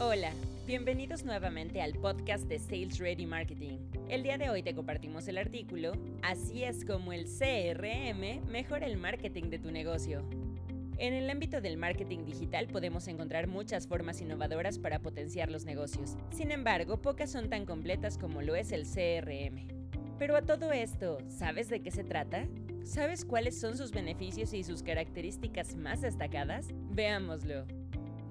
Hola, bienvenidos nuevamente al podcast de Sales Ready Marketing. El día de hoy te compartimos el artículo Así es como el CRM mejora el marketing de tu negocio. En el ámbito del marketing digital podemos encontrar muchas formas innovadoras para potenciar los negocios. Sin embargo, pocas son tan completas como lo es el CRM. Pero a todo esto, ¿sabes de qué se trata? ¿Sabes cuáles son sus beneficios y sus características más destacadas? Veámoslo.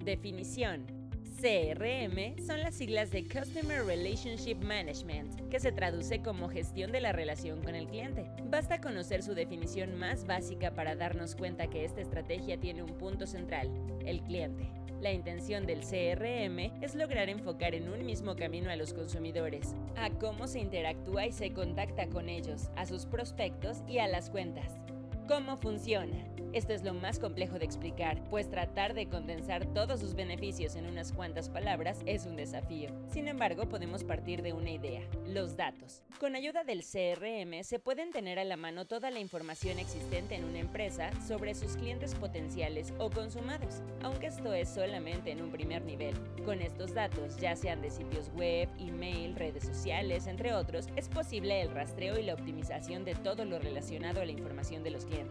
Definición. CRM son las siglas de Customer Relationship Management, que se traduce como gestión de la relación con el cliente. Basta conocer su definición más básica para darnos cuenta que esta estrategia tiene un punto central, el cliente. La intención del CRM es lograr enfocar en un mismo camino a los consumidores, a cómo se interactúa y se contacta con ellos, a sus prospectos y a las cuentas. ¿Cómo funciona? Esto es lo más complejo de explicar, pues tratar de condensar todos sus beneficios en unas cuantas palabras es un desafío. Sin embargo, podemos partir de una idea, los datos. Con ayuda del CRM se pueden tener a la mano toda la información existente en una empresa sobre sus clientes potenciales o consumados, aunque esto es solamente en un primer nivel. Con estos datos, ya sean de sitios web, email, redes sociales, entre otros, es posible el rastreo y la optimización de todo lo relacionado a la información de los clientes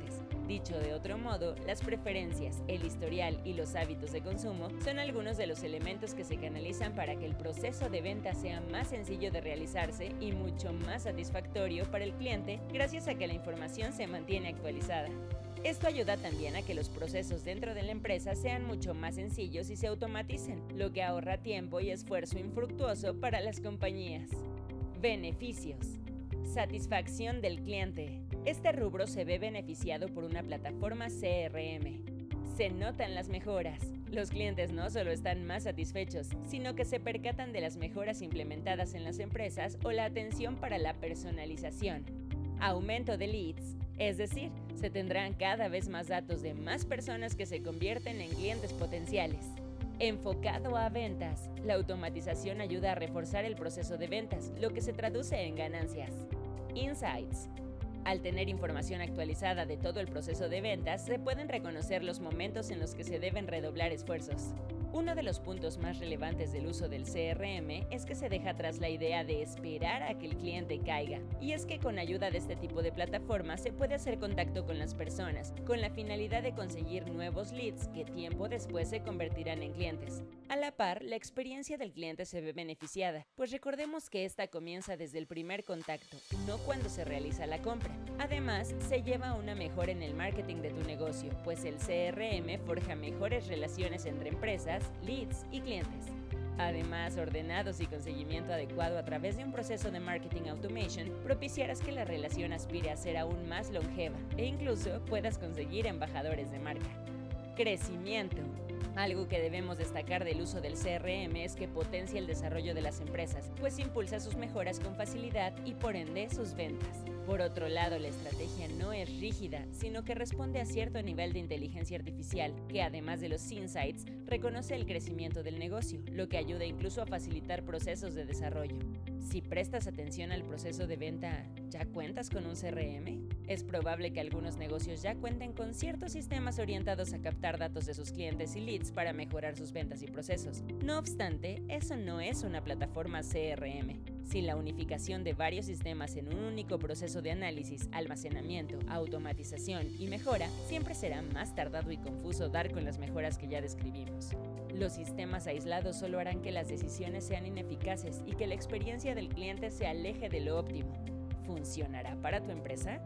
Dicho de otro modo, las preferencias, el historial y los hábitos de consumo son algunos de los elementos que se canalizan para que el proceso de venta sea más sencillo de realizarse y mucho más satisfactorio para el cliente gracias a que la información se mantiene actualizada. Esto ayuda también a que los procesos dentro de la empresa sean mucho más sencillos y se automaticen, lo que ahorra tiempo y esfuerzo infructuoso para las compañías. Beneficios. Satisfacción del cliente. Este rubro se ve beneficiado por una plataforma CRM. Se notan las mejoras. Los clientes no solo están más satisfechos, sino que se percatan de las mejoras implementadas en las empresas o la atención para la personalización. Aumento de leads, es decir, se tendrán cada vez más datos de más personas que se convierten en clientes potenciales. Enfocado a ventas, la automatización ayuda a reforzar el proceso de ventas, lo que se traduce en ganancias. Insights, al tener información actualizada de todo el proceso de ventas, se pueden reconocer los momentos en los que se deben redoblar esfuerzos. Uno de los puntos más relevantes del uso del CRM es que se deja atrás la idea de esperar a que el cliente caiga. Y es que con ayuda de este tipo de plataformas se puede hacer contacto con las personas, con la finalidad de conseguir nuevos leads que tiempo después se convertirán en clientes. A la par, la experiencia del cliente se ve beneficiada, pues recordemos que esta comienza desde el primer contacto, no cuando se realiza la compra. Además, se lleva una mejora en el marketing de tu negocio, pues el CRM forja mejores relaciones entre empresas leads y clientes. Además, ordenados y con seguimiento adecuado a través de un proceso de marketing automation, propiciarás que la relación aspire a ser aún más longeva e incluso puedas conseguir embajadores de marca. Crecimiento. Algo que debemos destacar del uso del CRM es que potencia el desarrollo de las empresas, pues impulsa sus mejoras con facilidad y por ende sus ventas. Por otro lado, la estrategia no es rígida, sino que responde a cierto nivel de inteligencia artificial, que además de los insights, reconoce el crecimiento del negocio, lo que ayuda incluso a facilitar procesos de desarrollo. Si prestas atención al proceso de venta, ¿ya cuentas con un CRM? Es probable que algunos negocios ya cuenten con ciertos sistemas orientados a captar datos de sus clientes y leads para mejorar sus ventas y procesos. No obstante, eso no es una plataforma CRM. Sin la unificación de varios sistemas en un único proceso de análisis, almacenamiento, automatización y mejora, siempre será más tardado y confuso dar con las mejoras que ya describimos. Los sistemas aislados solo harán que las decisiones sean ineficaces y que la experiencia del cliente se aleje de lo óptimo. ¿Funcionará para tu empresa?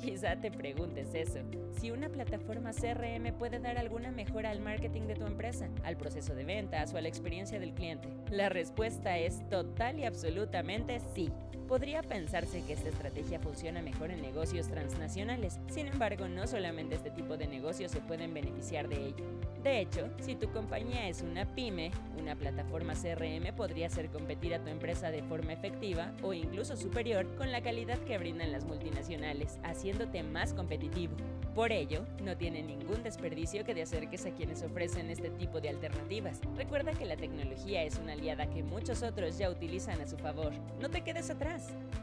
Quizá te preguntes eso, si una plataforma CRM puede dar alguna mejora al marketing de tu empresa, al proceso de ventas o a la experiencia del cliente. La respuesta es total y absolutamente sí. Podría pensarse que esta estrategia funciona mejor en negocios transnacionales, sin embargo no solamente este tipo de negocios se pueden beneficiar de ello. De hecho, si tu compañía es una pyme, una plataforma CRM podría hacer competir a tu empresa de forma efectiva o incluso superior con la calidad que brindan las multinacionales, haciéndote más competitivo. Por ello, no tiene ningún desperdicio que te acerques a quienes ofrecen este tipo de alternativas. Recuerda que la tecnología es una aliada que muchos otros ya utilizan a su favor. No te quedes atrás.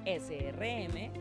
srm.mx